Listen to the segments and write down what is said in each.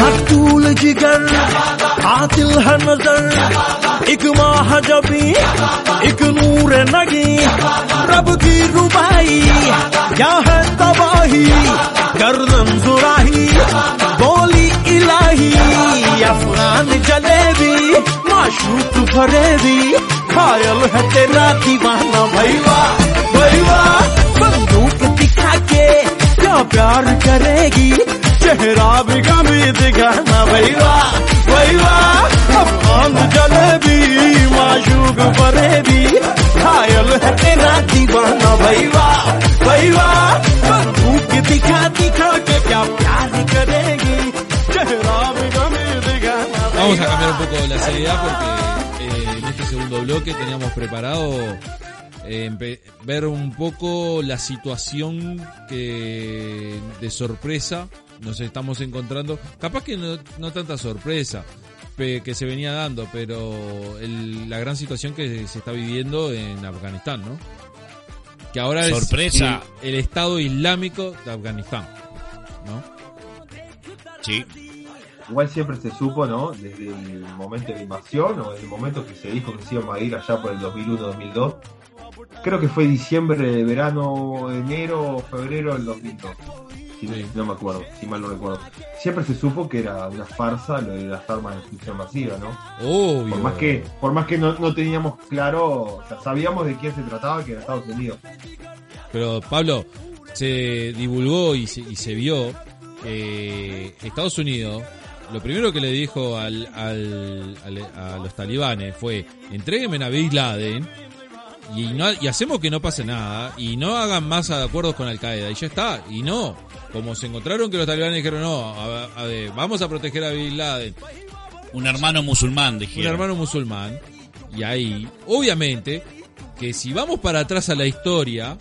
मकतूल जिगर, आतिल है नज़र, एक माह जबी, एक नूर नगी। रब की रुबाई क्या है तबाही, गर्दन जुराही, बोली इलाही अफगान जलेबी, माशूक फरेबी खायल है तेरा दीवाना भैया भैया, बंदूक दिखा के क्या प्यार करेगी? चेहरा भी गमी दिखाना भैया भैया, अफगान जलेबी, माशूक फरेबी खायल है तेरा दीवाना भैया भैया, बंदूक दिखा दिखा Vamos a cambiar un poco la seriedad porque eh, en este segundo bloque teníamos preparado eh, ver un poco la situación que de sorpresa nos estamos encontrando. Capaz que no, no tanta sorpresa pe- que se venía dando, pero el- la gran situación que se está viviendo en Afganistán, ¿no? Que ahora Sorpresa. es el, el Estado Islámico de Afganistán, ¿no? Sí. Igual siempre se supo, ¿no? Desde el momento de la invasión o desde el momento que se dijo que se iban a ir allá por el 2001-2002. Creo que fue diciembre, verano, enero, febrero del 2002. Si no- me acuerdo, si mal no recuerdo. Siempre se supo que era una farsa lo de las armas de destrucción masiva, ¿no? Obvio. Por más que, por más que no, no teníamos claro, o sea, sabíamos de quién se trataba, que era Estados Unidos. Pero Pablo, se divulgó y se, y se vio que Estados Unidos, lo primero que le dijo al, al- al- a los talibanes fue, entréguenme a Bin Laden y, no, y hacemos que no pase nada y no hagan más acuerdos con Al Qaeda y ya está. Y no, como se encontraron que los talibanes dijeron, no, a- a ver, vamos a proteger a Bin Laden, Un hermano musulmán, un dijeron. hermano musulmán. Y ahí, obviamente, que si vamos para atrás a la historia,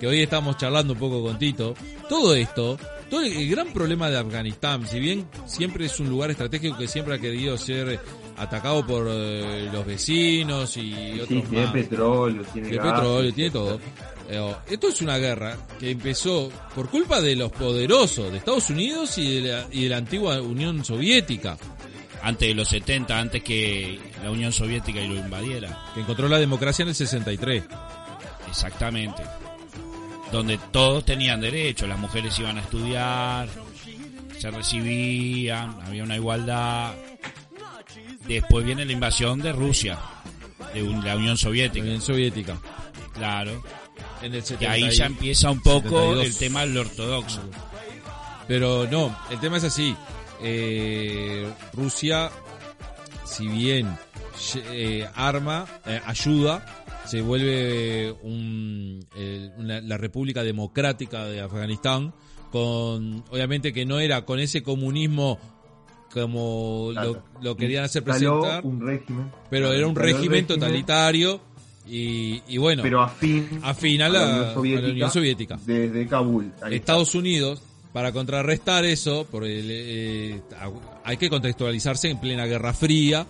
que hoy estamos charlando un poco con Tito, todo esto, todo el, el gran problema de Afganistán, si bien siempre es un lugar estratégico que siempre ha querido ser atacado por eh, los vecinos y Sí, otros tiene más. petróleo, tiene Tiene gas, petróleo, tiene todo. Eh, Esto es una guerra que empezó por culpa de los poderosos de Estados Unidos y de la, y de la antigua Unión Soviética. Antes de los 70, antes que la Unión Soviética lo invadiera. que encontró la democracia en el 63. Exactamente. Donde todos tenían derecho, las mujeres iban a estudiar, se recibían, había una igualdad. Después viene la invasión de Rusia, de la Unión La Soviética, Unión Soviética. claro. En el Y 70 ahí ya empieza un poco 72. el tema del ortodoxo. Pero no, el tema es así. Eh, Rusia, si bien eh, arma, eh, ayuda, se vuelve un, el- una- la República Democrática de Afganistán, con obviamente que no era con ese comunismo como Claro. lo, lo querían hacer presentar, un régimen. pero era un régimen totalitario y, y bueno, Pero afín, afín a la, a la Unión Soviética. Desde Kabul. Estados Unidos, para contrarrestar eso, porque eh, hay que contextualizarse en plena Guerra Fría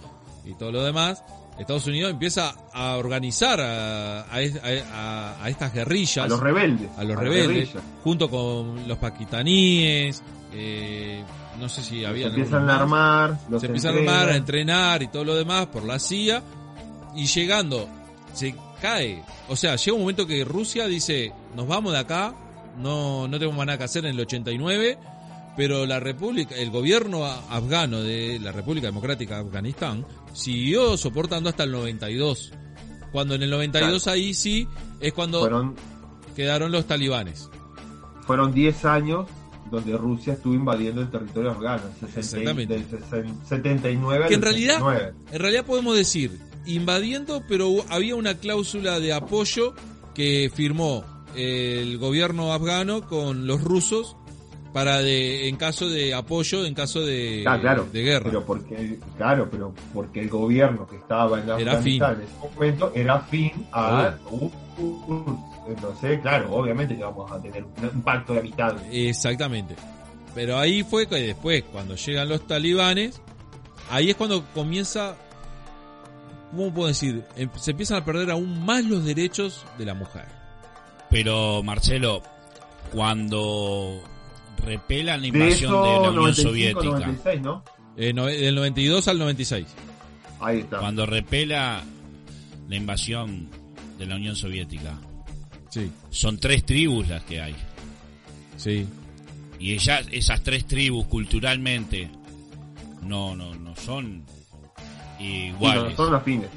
y todo lo demás, Estados Unidos empieza a organizar a, a, es- a- a estas guerrillas. A los rebeldes. a los rebeldes, junto con los paquistaníes, eh, no sé si Se había... empiezan a armar. Los se empiezan a armar, a entrenar y todo lo demás por la CIA y llegando, se cae. O sea, llega un momento que Rusia dice, nos vamos de acá, no, no tenemos más nada que hacer en el 89, pero la República, el gobierno afgano de la República Democrática de Afganistán siguió soportando hasta el 92. Cuando en el 92 ahí sí es cuando Fueron, quedaron los talibanes. fueron 10 años donde Rusia estuvo invadiendo el territorio afgano. 60 Exactamente. Del 60 79 Que en al realidad, 69. en realidad podemos decir invadiendo, pero había una cláusula de apoyo que firmó el gobierno afgano con los rusos para de en caso de apoyo, en caso de, Ah, claro, de guerra. Pero porque, claro, pero porque el gobierno que estaba en Era Afganistán en ese momento era fin a... uh, uh, uh. entonces, claro, obviamente que vamos a tener un, un pacto de amistad. Exactamente. Pero ahí fue que después, cuando llegan los talibanes, ahí es cuando comienza ¿cómo puedo decir? Em- Se empiezan a perder aún más los derechos de la mujer. Pero, Marcelo, cuando repela la De invasión eso, de la Unión 95, Soviética, 96, ¿no? Eh, no- del 92 al 96. Ahí está. cuando repela la invasión de la Unión Soviética, Sí, son tres tribus las que hay. sí. Y ellas, esas tres tribus culturalmente no, no, no son Sí, iguales. no, son afines.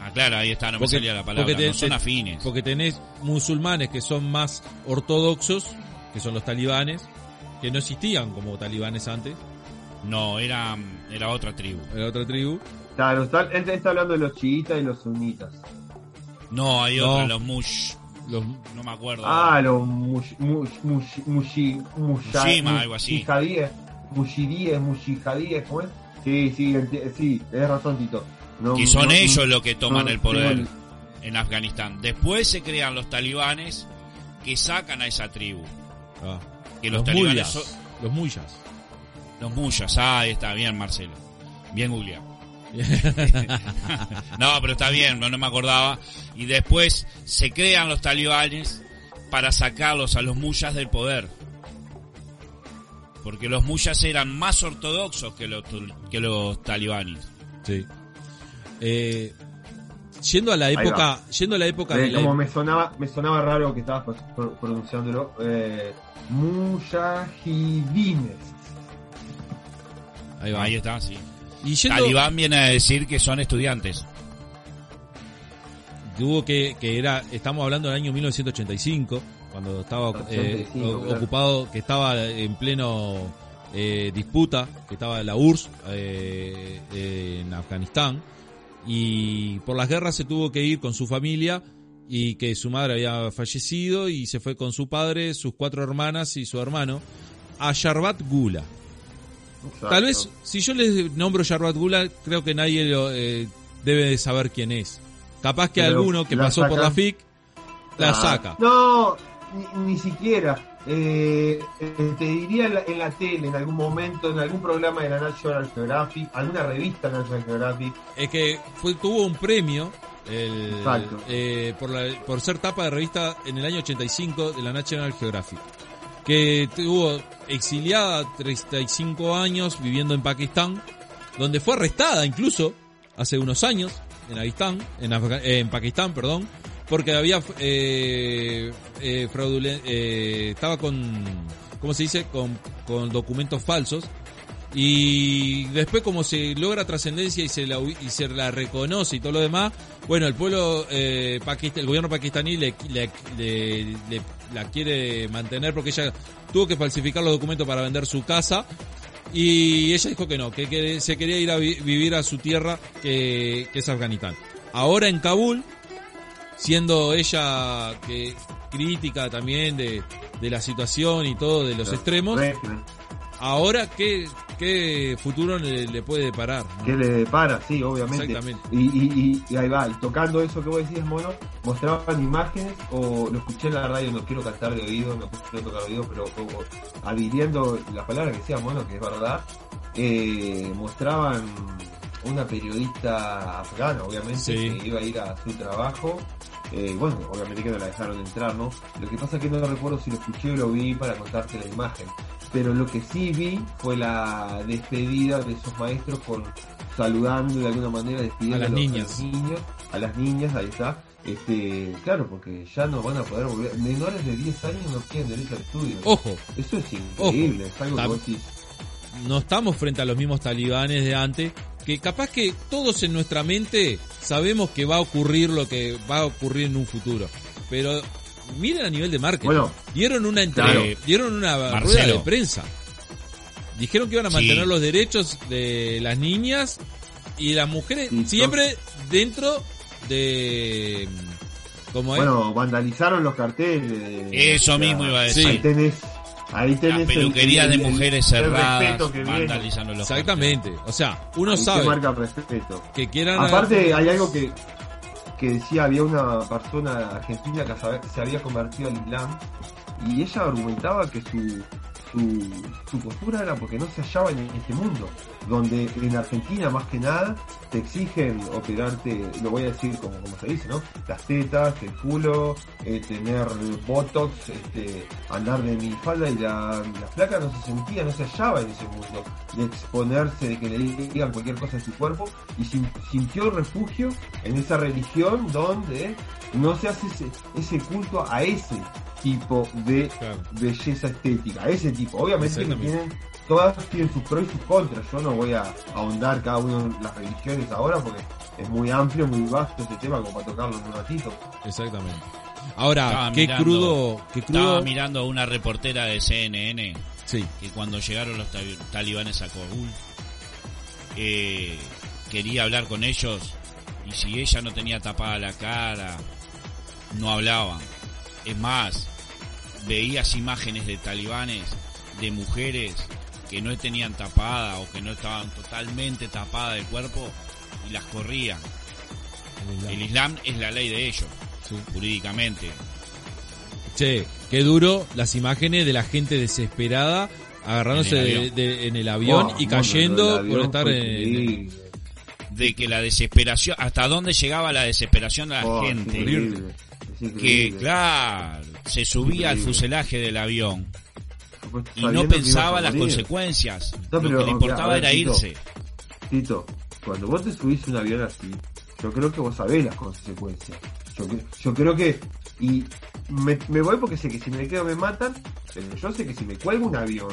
Ah, claro, ahí está, no me Porque- salía la palabra. porque te- no son afines. Porque tenés musulmanes que son más ortodoxos, que son los talibanes, que no existían como talibanes antes, No, era, era otra tribu. era otra tribu. Claro, está, él está hablando de los chiitas y los sunitas. No, hay No. otra, los mush. Los, No me acuerdo. Ah, los mush, mush, mush, mushi, musha- Mushima, algo así. mushihadíes, mushidíes, mushihadíes, ¿cómo es? Sí, sí, sí, tenés razón, Tito. No, y son no- ellos los que toman no el poder en Afganistán. Después se crean los talibanes que sacan a esa tribu. ah, Que los, los talibanes son Los muyas. los muyas. Ah, ahí está bien, Marcelo. Bien googleado. No, pero está bien, no, no me acordaba. Y después se crean los talibanes para sacarlos a los muyas del poder. Porque los muyas eran más ortodoxos que los, que los talibanes. Sí. Eh, yendo a la época, yendo a la época Eh, de la, como me sonaba, me sonaba raro que estabas pro- pro- pronunciándolo. Eh, mujahidines. ahí va. Ahí está, sí. Y yendo, Talibán viene a decir que son estudiantes. tuvo que, que era, estamos hablando del año 1985, cuando estaba eh, 85, o- claro. ocupado, que estaba en pleno eh, disputa, que estaba la URSS eh, eh, en Afganistán, y por las guerras se tuvo que ir con su familia y que su madre había fallecido y se fue con su padre, sus cuatro hermanas y su hermano a Sharbat Gula. Tal vez, si yo les nombro Sharbat Gula, creo que nadie lo, eh, debe de saber quién es. Capaz que Pero alguno que pasó por la FIC la Ah, saca. No, ni, ni siquiera. Eh, eh, te diría en la, en la tele, en algún momento, en algún programa de la National Geographic, alguna revista National Geographic. Es que fue, tuvo un premio el, Exacto. eh, por, la- por ser tapa de revista en el año 85 de la National Geographic. Que estuvo exiliada 35 años viviendo en Pakistán, donde fue arrestada incluso hace unos años en Afganistán, en, eh, en Pakistán, perdón, porque había eh, eh, eh, estaba con, ¿cómo se dice? Con, con documentos falsos y después como se logra trascendencia y se la y se la reconoce y todo lo demás bueno el pueblo eh, el gobierno pakistaní le, le- le- le- la quiere mantener porque ella tuvo que falsificar los documentos para vender su casa y ella dijo que no que, que se quería ir a vi- vivir a su tierra que, que es Afganistán ahora en Kabul siendo ella que crítica también de, de la situación y todo de los extremos. Ahora, ¿qué, qué futuro le, le puede deparar? no? que le depara, sí, obviamente. Exactamente. Y, y, y, y ahí va, y tocando eso que vos decías, mono, mostraban imágenes, o lo escuché en la radio, no quiero cantar de oído, no quiero tocar de oído, pero como adhiriendo la palabra que decía mono, que es verdad, eh, mostraban una periodista afgana, obviamente, Sí. que iba a ir a su trabajo. Eh, bueno, obviamente que no la dejaron entrar, ¿no? Lo que pasa es que no recuerdo si lo escuché o lo vi para contarte la imagen. Pero lo que sí vi fue la despedida de esos maestros con saludando de alguna manera, despidiendo A las los- niñas. los niños, a las niñas, ahí está. Este, claro, porque ya no van a poder volver. Menores de 10 años no tienen derecho al estudio. Ojo, Eso es increíble, es algo que vos decís, no estamos frente a los mismos talibanes de antes, que capaz que todos en nuestra mente sabemos que va a ocurrir lo que va a ocurrir en un futuro. Pero miren a nivel de marketing. Bueno, dieron una entre- claro. dieron una Marcelo. rueda de prensa. Dijeron que iban a Sí. mantener los derechos de las niñas y las mujeres siempre dentro de ¿cómo es? Bueno, vandalizaron los carteles. de- Eso o sea, mismo iba a decir. Ahí tenés, ahí tenés el- de mujeres el cerradas, respeto que viene. vandalizando los Exactamente. O sea, uno Ahí sabe marca respeto. que quieran Aparte, hay algo que, que decía, había una persona argentina que se había convertido al Islam y ella argumentaba que su, su, su postura era porque no se hallaban en este mundo, donde en Argentina más que nada te exigen operarte, lo voy a decir como, como se dice, ¿no? Las tetas, el culo, eh, tener botox, este, andar de mi falda y la, la flaca no se sentía, no se hallaba en ese mundo, de exponerse, de que le digan cualquier cosa de su cuerpo, y sin- sintió refugio en esa religión donde no se hace ese, ese culto a ese tipo de Claro. belleza estética, a ese tipo. Obviamente que tienen, todas tienen sus pros y sus contras. Yo no voy a ahondar cada una de las religiones ahora porque es muy amplio, muy vasto este tema como para tocarlo en un ratito. Exactamente. Ahora, Estaba qué mirando- crudo, qué Estaba crudo. mirando a una reportera de CNN Sí, que cuando llegaron los tali- talibanes a Kabul eh, quería hablar con ellos y si ella no tenía tapada la cara no hablaban. Es más, veías imágenes de talibanes de mujeres que no tenían tapada o que no estaban totalmente tapadas del cuerpo y las corrían. El Islam es la ley de ellos, sí. jurídicamente. Che, qué duro las imágenes de la gente desesperada agarrándose En el de- avión. de- en el avión Oh, y cayendo por estar en... de que la desesperación, hasta dónde llegaba la desesperación de la Oh, es gente, increíble, es que claro, se subía al fuselaje del avión Y no pensaba a las consecuencias, No, lo que le importaba a ver, era Tito. irse. Tito, cuando vos te subís a un avión así, yo creo que vos sabés las consecuencias. Yo, yo creo que. Y me, me voy porque sé que si me quedo me matan, pero yo sé que si me cuelgo un avión.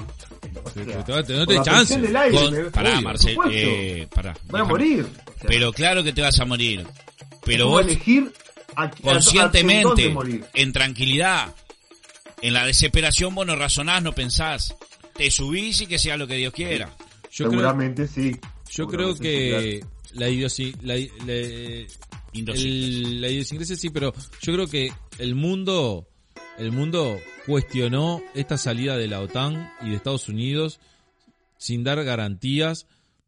o sea, no te chance. aire, Con- me- pará, Marcel, eh, pará, voy a morir. O sea, Pero claro que te vas a morir. Pero vos elegir a- a- a- conscientemente, dónde morir. en tranquilidad, en la desesperación vos no razonás, no pensás. Te subís y que sea lo que Dios quiera. Yo creo, Seguramente sí. yo creo que la, idiosi- la, la- Idiosincrasia. el- la idiosincrasia sí, pero yo creo que el mundo, el mundo cuestionó esta salida de la OTAN y de Estados Unidos sin dar garantías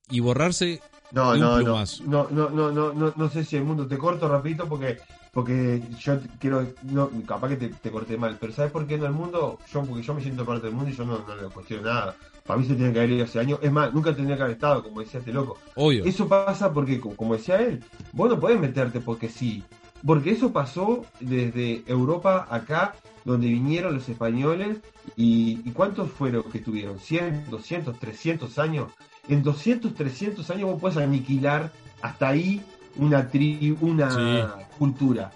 y borrarse No, no, no, no, no, no, no, no sé si el mundo te corto rapidito porque porque yo quiero, no, capaz que te, te corté mal, pero ¿sabes por qué no el mundo? Yo, porque yo me siento parte del mundo y yo no, no le cuestiono nada. Para mí se tiene que haber ido hace años. Es más, nunca tendría que haber estado, como decía este loco. Obvio. Eso pasa porque, co- como decía él, vos no podés meterte porque sí. Porque eso pasó desde Europa acá, donde vinieron los españoles. ¿Y, y cuántos fueron que tuvieron? ¿100, 200, 300 años? En 200, 300 años vos podés aniquilar hasta ahí una tri, una Sí. cultura.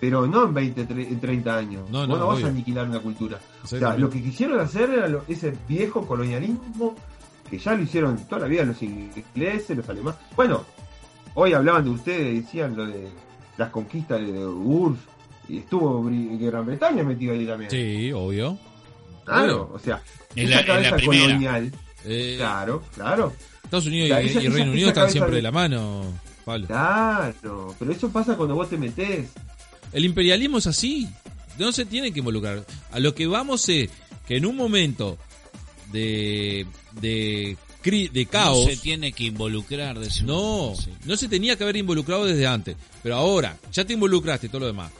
Pero no en 20, tre- en 30 años. No, no, no vas obvio. a aniquilar una cultura. O sea, lo que quisieron hacer era lo- ese viejo colonialismo que ya lo hicieron toda la vida los ingleses, los alemanes. Bueno, hoy hablaban de ustedes, decían lo de las conquistas de URSS, y estuvo Gran Bretaña metido ahí también. Sí, obvio. Claro, o sea, En esa la- en la primera. colonial, Eh, claro, claro, Estados Unidos Ya, y, esa- y esa- Reino Unido esa están siempre de la mano, Pablo. claro, pero eso pasa cuando vos te metés. El imperialismo es así. No se tiene que involucrar. A lo que vamos es que en un momento de de, cri- de caos No se tiene que involucrar de su no, sí. no se tenía que haber involucrado desde antes. Pero ahora, ya te involucraste, todo lo demás.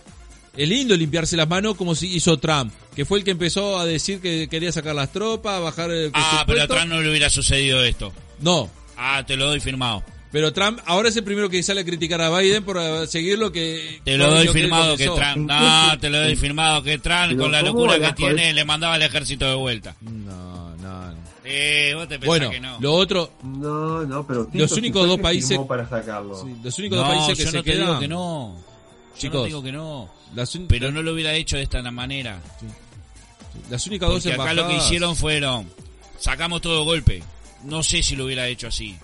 Es lindo limpiarse las manos como si hizo Trump, que fue el que empezó a decir que quería sacar las tropas, bajar el Ah, pero presupuesto. atrás no le hubiera sucedido esto. No, Ah, te lo doy firmado. Pero Trump ahora es el primero que sale a criticar a Biden por eh, seguir lo que... Te lo doy firmado que. Trump. No, te lo doy firmado que Trump con la ¿cómo locura que tiene le mandaba al ejército de vuelta. No, no, no. Eh, vos te pensás Bueno, que no. lo otro, No, no, pero Tito, Los únicos dos países- para sacarlo. sí, los únicos dos países que yo se no te quedan... digo que no. Yo Chicos, no digo que no. Pero no lo hubiera hecho de esta manera. las únicas dos Porque acá lo que hicieron fueron, sacamos todo golpe. No sé si lo hubiera hecho así.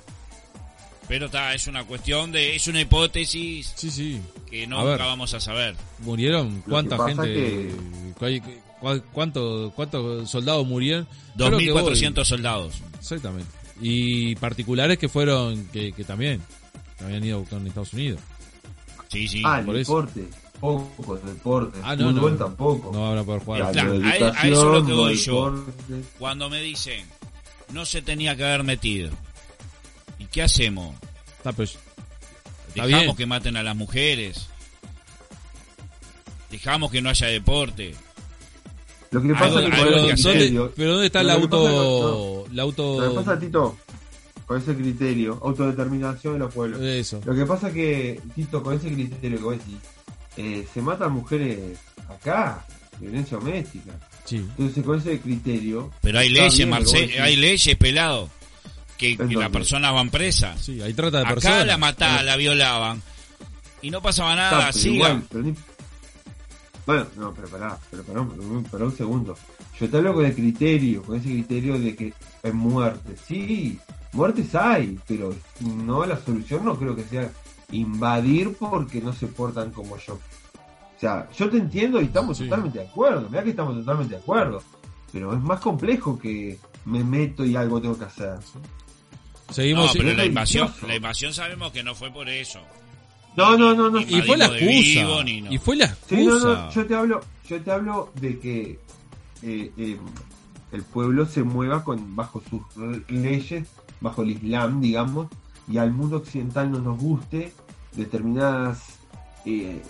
Pero está, es una cuestión de, es una hipótesis Sí, sí. que A no ver. nunca vamos a saber. murieron que cuánta gente cuál- cuál- cuánto cuántos soldados murieron Yo creo que 2.400 soldados. exactamente y particulares que fueron que, que también que habían ido con Estados Unidos Sí, sí. Ah, el por eso. deporte. Poco deporte. Ah, no, no. tampoco. no a poder jugar de a- a eso es lo que voy yo. deporte. Cuando me dicen, no se tenía que haber metido. ¿Y qué hacemos? Está, pues, está Dejamos bien que maten a las mujeres. Dejamos que no haya deporte. Lo que le pasa es que algo con que ese hacer. criterio, ¿Dónde- pero ¿dónde está el pasa auto? es que el Lo que auto. pasa, Tito, con ese criterio, autodeterminación de los pueblos. Eso. Lo que pasa es que, Tito, con ese criterio que vos decís, eh, se matan mujeres acá, violencia doméstica. Sí. Entonces, con ese criterio. Pero hay leyes, bien lo que vos Marce, decís. hay leyes, pelado, que, que ¿En las personas van presas. Sí, hay trata de Acá personas. la mataban, la violaban y no pasaba Está, nada, pero siga. igual, pero ni- Bueno, no, pero pará, pero pará, un- pará un segundo. Yo te hablo con el criterio, con ese criterio de que es muerte. Sí, muertes hay, pero no la solución no creo que sea invadir porque no se portan como yo. O sea, yo te entiendo y estamos Sí. totalmente de acuerdo. Mira que estamos totalmente de acuerdo. Pero es más complejo que me meto y algo tengo que hacer. Seguimos. No, pero la invasión, la invasión sabemos que no fue por eso. No, no, no, no. Y y fue la excusa. vivo, ni no. Y fue la Sí, no, excusa. no, yo te hablo, yo te hablo de que eh, eh, el pueblo se mueva con bajo sus leyes, bajo el Islam, digamos, y al mundo occidental no nos guste determinadas eh,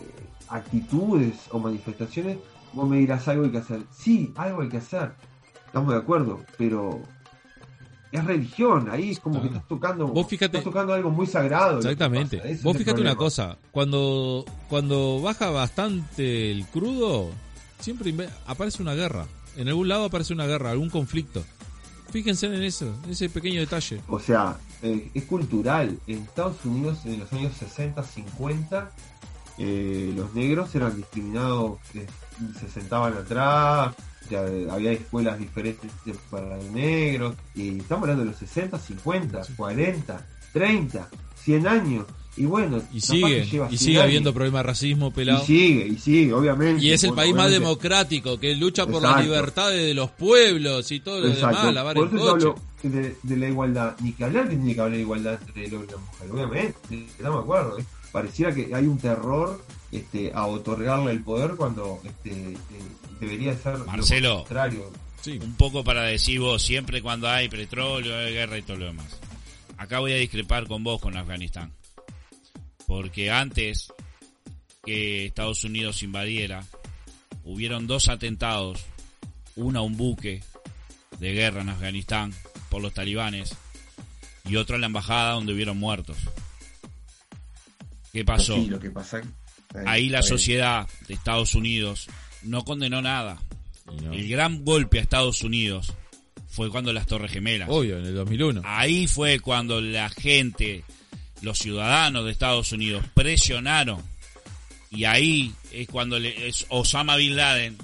actitudes o manifestaciones, vos me dirás algo hay que hacer. Sí, algo hay que hacer. Estamos de acuerdo, pero es religión, ahí es como que Ah. estás tocando, Vos fíjate- estás tocando algo muy sagrado. Exactamente. pasa, Vos fíjate una cosa, cuando cuando baja bastante el crudo, siempre aparece una guerra. En algún lado aparece una guerra, algún conflicto. Fíjense en eso, en ese pequeño detalle. O sea, eh, es cultural. En Estados Unidos, en los años 60, 50, eh, los negros eran discriminados, eh, se sentaban atrás, ya, eh, había escuelas diferentes para negros. Y estamos hablando de los 60, 50, 40, 30, 100 años. Y bueno, Y sigue, y 100 sigue habiendo problemas de racismo Y pelado. sigue, y sigue, obviamente. Y es el país más obviamente. democrático, que lucha por las Exacto. libertades de los pueblos y todo lo Exacto. demás, lavar Por el eso coche. hablo de, de la igualdad. Ni que hablar que tiene que haber igualdad entre el hombre y la mujer, obviamente. Estamos de acuerdo. ¿eh? Pareciera que hay un terror este, a otorgarle el poder cuando este, eh, debería ser Marcelo. lo contrario. Sí. Un poco para decir vos, siempre cuando hay petróleo, hay guerra y todo lo demás. Acá voy a discrepar con vos con Afganistán. Porque antes que Estados Unidos invadiera, hubieron dos atentados, uno a un buque de guerra en Afganistán por los talibanes y otro en la embajada donde hubieron muertos. ¿Qué pasó? Sí, lo que pasa. Ahí la sociedad de Estados Unidos no condenó nada. No. El gran golpe a Estados Unidos fue cuando las Torres Gemelas. Obvio, en el 2001. Ahí fue cuando la gente, los ciudadanos de Estados Unidos presionaron y ahí es cuando le- es Osama Bin Laden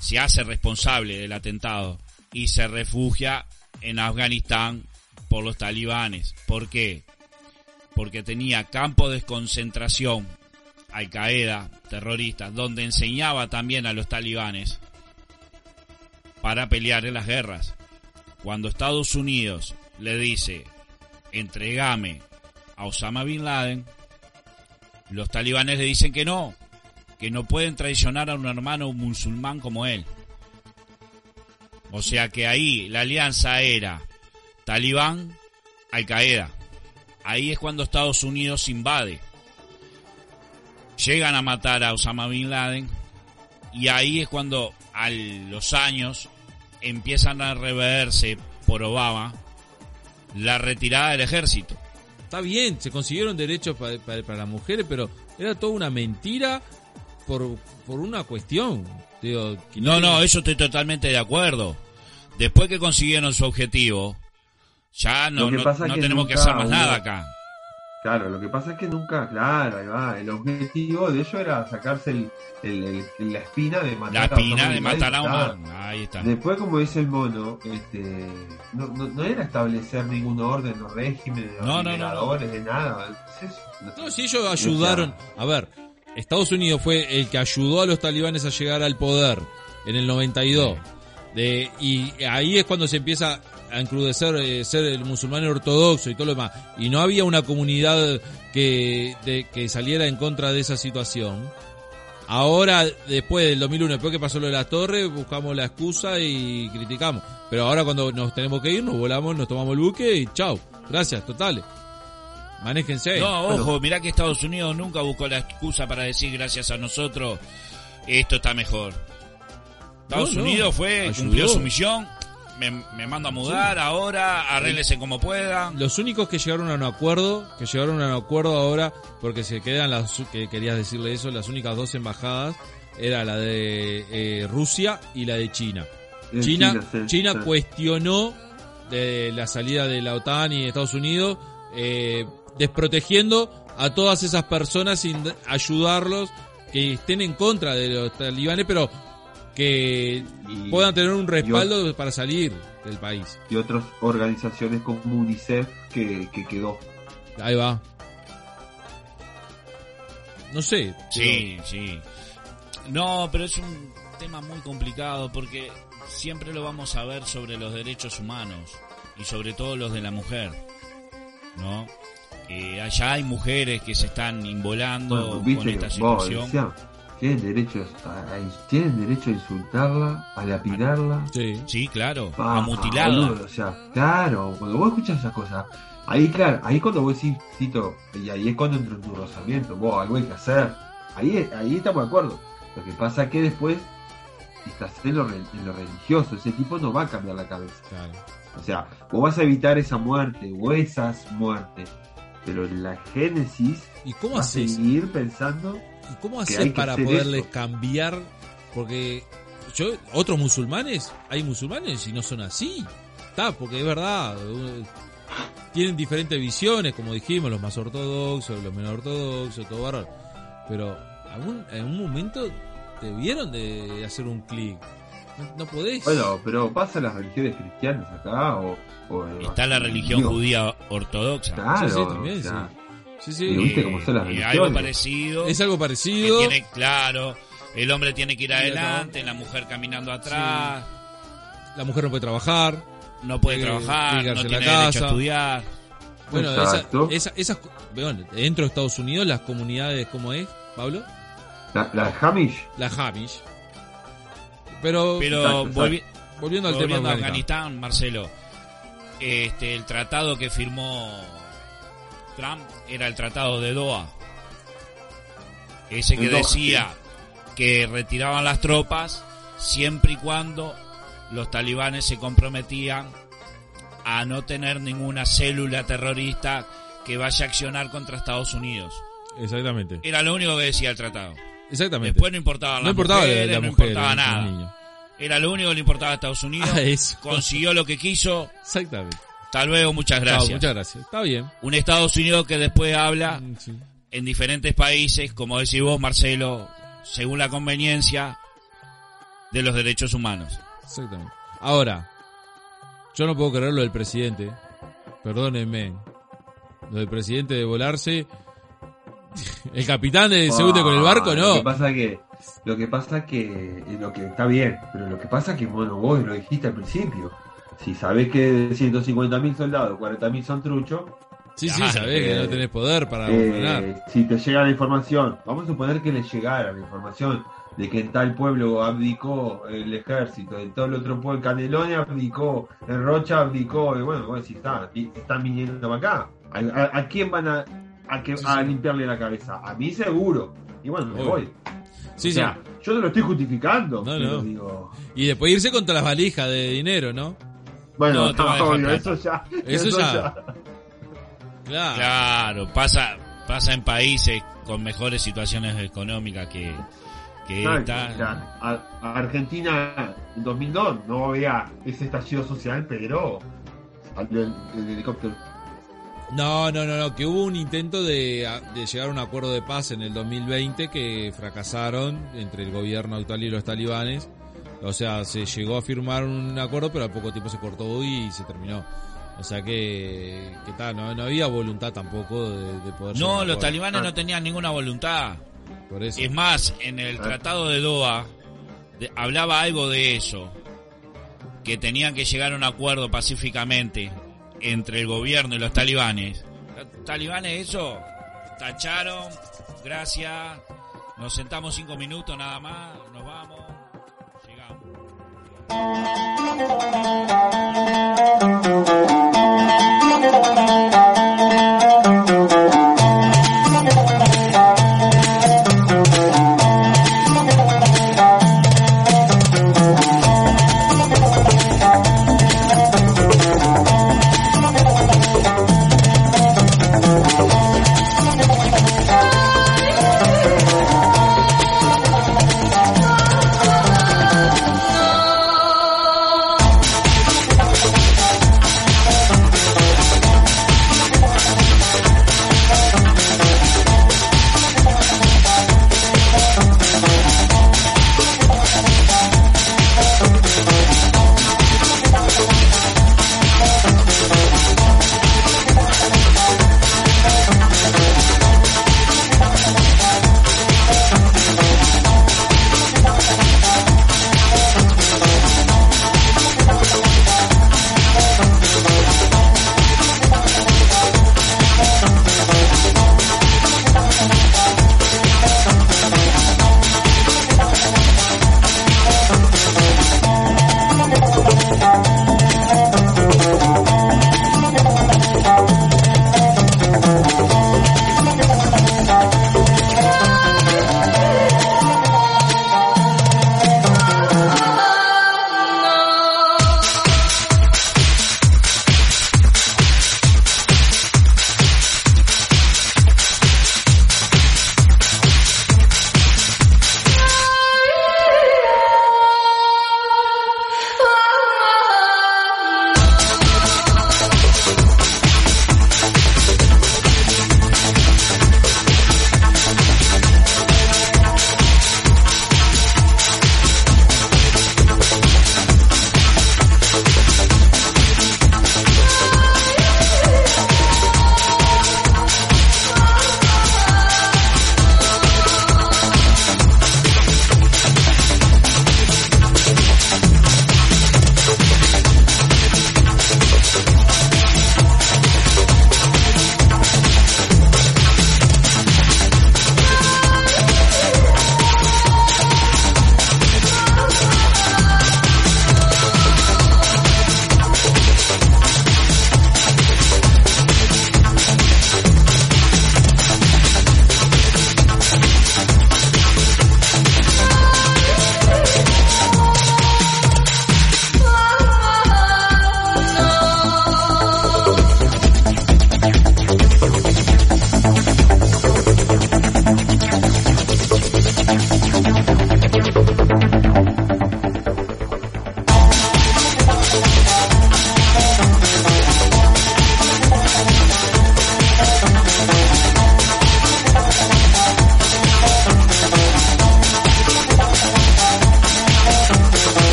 se hace responsable del atentado y se refugia en Afganistán por los talibanes. ¿Por qué? Porque tenía campos de concentración, Al Qaeda, terroristas, donde enseñaba también a los talibanes para pelear en las guerras. Cuando Estados Unidos le dice, entregame a Osama Bin Laden, los talibanes le dicen que no, que no pueden traicionar a un hermano musulmán como él. O sea que ahí la alianza era Talibán, Al Qaeda. Ahí es cuando Estados Unidos invade. Llegan a matar a Osama Bin Laden y ahí es cuando a los años empiezan a reverse por Obama la retirada del ejército. Está bien, se consiguieron derechos pa- pa- para, las mujeres, pero era toda una mentira por, por una cuestión. Digo, que No, no, eso estoy totalmente de acuerdo. Después que consiguieron su objetivo, ya no, no- pasa no que tenemos que hacer más nada acá. Claro, lo que pasa es que nunca, claro, ahí va. El objetivo de ellos era sacarse el, el- el- la espina de matar La a espina de matar a un... Ahí está. Después, como dice el mono, este, no, no, no era establecer ningún orden o régimen de No, no, no, no. liberadores, de nada. Es eso. No, si ellos ayudaron. A ver, Estados Unidos fue el que ayudó a los talibanes a llegar al poder en el 92. De, y ahí es cuando se empieza a encrudecer eh, ser el musulmán ortodoxo y todo lo demás. Y no había una comunidad que, de- que saliera en contra de esa situación. Ahora, después del 2001, después que pasó lo de la torre, buscamos la excusa y criticamos. Pero ahora cuando nos tenemos que ir, nos volamos, nos tomamos el buque y chao. Gracias, totales. Manéjense. No, ojo, mirá que Estados Unidos nunca buscó la excusa para decir gracias a nosotros, esto está mejor. Estados No, no. Unidos fue, Ayudó. cumplió su misión, me, me mando a mudar ahora, arréglese como puedan. Los únicos que llegaron a un acuerdo, que llegaron a un acuerdo ahora, porque se quedan las, que querías decirle eso, las únicas dos embajadas, era la de eh, Rusia y la de China. China, China, sí, China sí. cuestionó de la salida de la OTAN y de Estados Unidos, eh, desprotegiendo a todas esas personas sin ayudarlos que estén en contra de los talibanes, pero que Y- puedan tener un respaldo para salir del país. y otras organizaciones como UNICEF que, que quedó. Ahí va. No sé. Sí, sí. No, pero es un tema muy complicado porque siempre lo vamos a ver sobre los derechos humanos y sobre todo los de la mujer, ¿no? Que allá hay mujeres que se están involando Bueno, con esta situación. Tienen derecho a, a- tienen derecho a insultarla, a lapidarla, Sí. Sí, claro, Ah, a mutilarla. boludo, o sea, claro, cuando vos escuchas esas cosas, ahí claro, ahí cuando vos decís, Tito, y ahí es cuando entra en tu rozamiento, vos, algo hay que hacer. Ahí, ahí estamos de acuerdo. Lo que pasa es que después estás en lo, en lo religioso, ese tipo no va a cambiar la cabeza. Claro. O sea, vos vas a evitar esa muerte o esas muertes, pero en la génesis ¿Y cómo vas a seguir pensando ¿Y cómo que para hacer poderles eso? cambiar? Porque yo, otros musulmanes, hay musulmanes y no son así. Está, porque es verdad. uh, Tienen diferentes visiones, como dijimos, los más ortodoxos, los menos ortodoxos, todo bárbaro. Pero algún- en un momento te vieron de hacer un clic. No, no podés. Bueno, pero pasa en las religiones cristianas acá o, o Está la religión digo, judía ortodoxa. Claro, Sí, sí, también, o sea, sí, sí. y viste cómo son las religiones. algo parecido. Es algo que parecido. tiene claro, el hombre tiene que ir adelante, la mujer caminando atrás, La mujer no puede trabajar. no puede Tiene trabajar, no en tiene la derecho a casa. estudiar. Bueno, esa, Exacto. esa- esas, bueno, dentro de Estados Unidos, las comunidades, ¿cómo es, Pablo? La, la Hamish, La Hamish. Pero, Pero Exacto, volvi- volviendo al volviendo tema de Afganistán. Afganistán, Marcelo, este, el tratado que firmó Trump era el tratado de Doha. Ese que decía que retiraban las tropas siempre y cuando los talibanes se comprometían a no tener ninguna célula terrorista que vaya a accionar contra Estados Unidos. Exactamente. Era lo único que decía el tratado. Exactamente. Después no importaba no importaba la, la no importaba nada. Era lo único que le importaba a Estados Unidos. Ah, eso. Consiguió lo que quiso. Exactamente. Hasta luego, muchas Chao, gracias. muchas gracias. Está bien. Un Estados Unidos que después habla Mm, sí. en diferentes países, como decís vos, Marcelo, según la conveniencia de los derechos humanos. Exactamente. Ahora, yo no puedo creer lo del presidente. Perdónenme. Lo del presidente de volarse. El capitán de se hunde con el barco, Ah, Lo que no. pasa que, lo que pasa que, lo que está bien, pero lo que pasa que, bueno, vos lo dijiste al principio. Si sabés que de 150.000 soldados, 40.000 son truchos, Sí, sí, sabés que eh, no tenés poder para eh, si te llega la información, vamos a suponer que les llegara la información de que en tal pueblo abdicó el ejército, en todo el otro pueblo, Canelones abdicó, en Rocha abdicó, y bueno, vos decís, está, y están viniendo para acá. ¿A, a- a quién van a, a, que, a limpiarle la cabeza? A mí seguro. Y bueno, me Obvio. voy. Sí, o sea, yo no lo estoy justificando, No, no. digo, Y después irse contra las valijas de dinero, ¿no? Bueno, No, dejar obvio, plata. eso ya, Eso ya. Claro. Claro, pasa, pasa en países con mejores situaciones económicas que, que Claro, esta. o sea, a, a Argentina en 2002 no había ese estallido social, pero salió el, el helicóptero. No, no, no, no, que hubo un intento de, de llegar a un acuerdo de paz en el 2020 que fracasaron entre el gobierno actual y los talibanes. O sea, se llegó a firmar un acuerdo, pero al poco tiempo se cortó y se terminó. O sea que, que tal, no, no había voluntad tampoco de, de poder... No, los talibanes no tenían ninguna voluntad. Por eso. Es más, en el Tratado de Doha de- hablaba algo de eso, que tenían que llegar a un acuerdo pacíficamente entre el gobierno y los talibanes. Los talibanes eso tacharon, gracias, nos sentamos cinco minutos nada más, nos vamos, llegamos.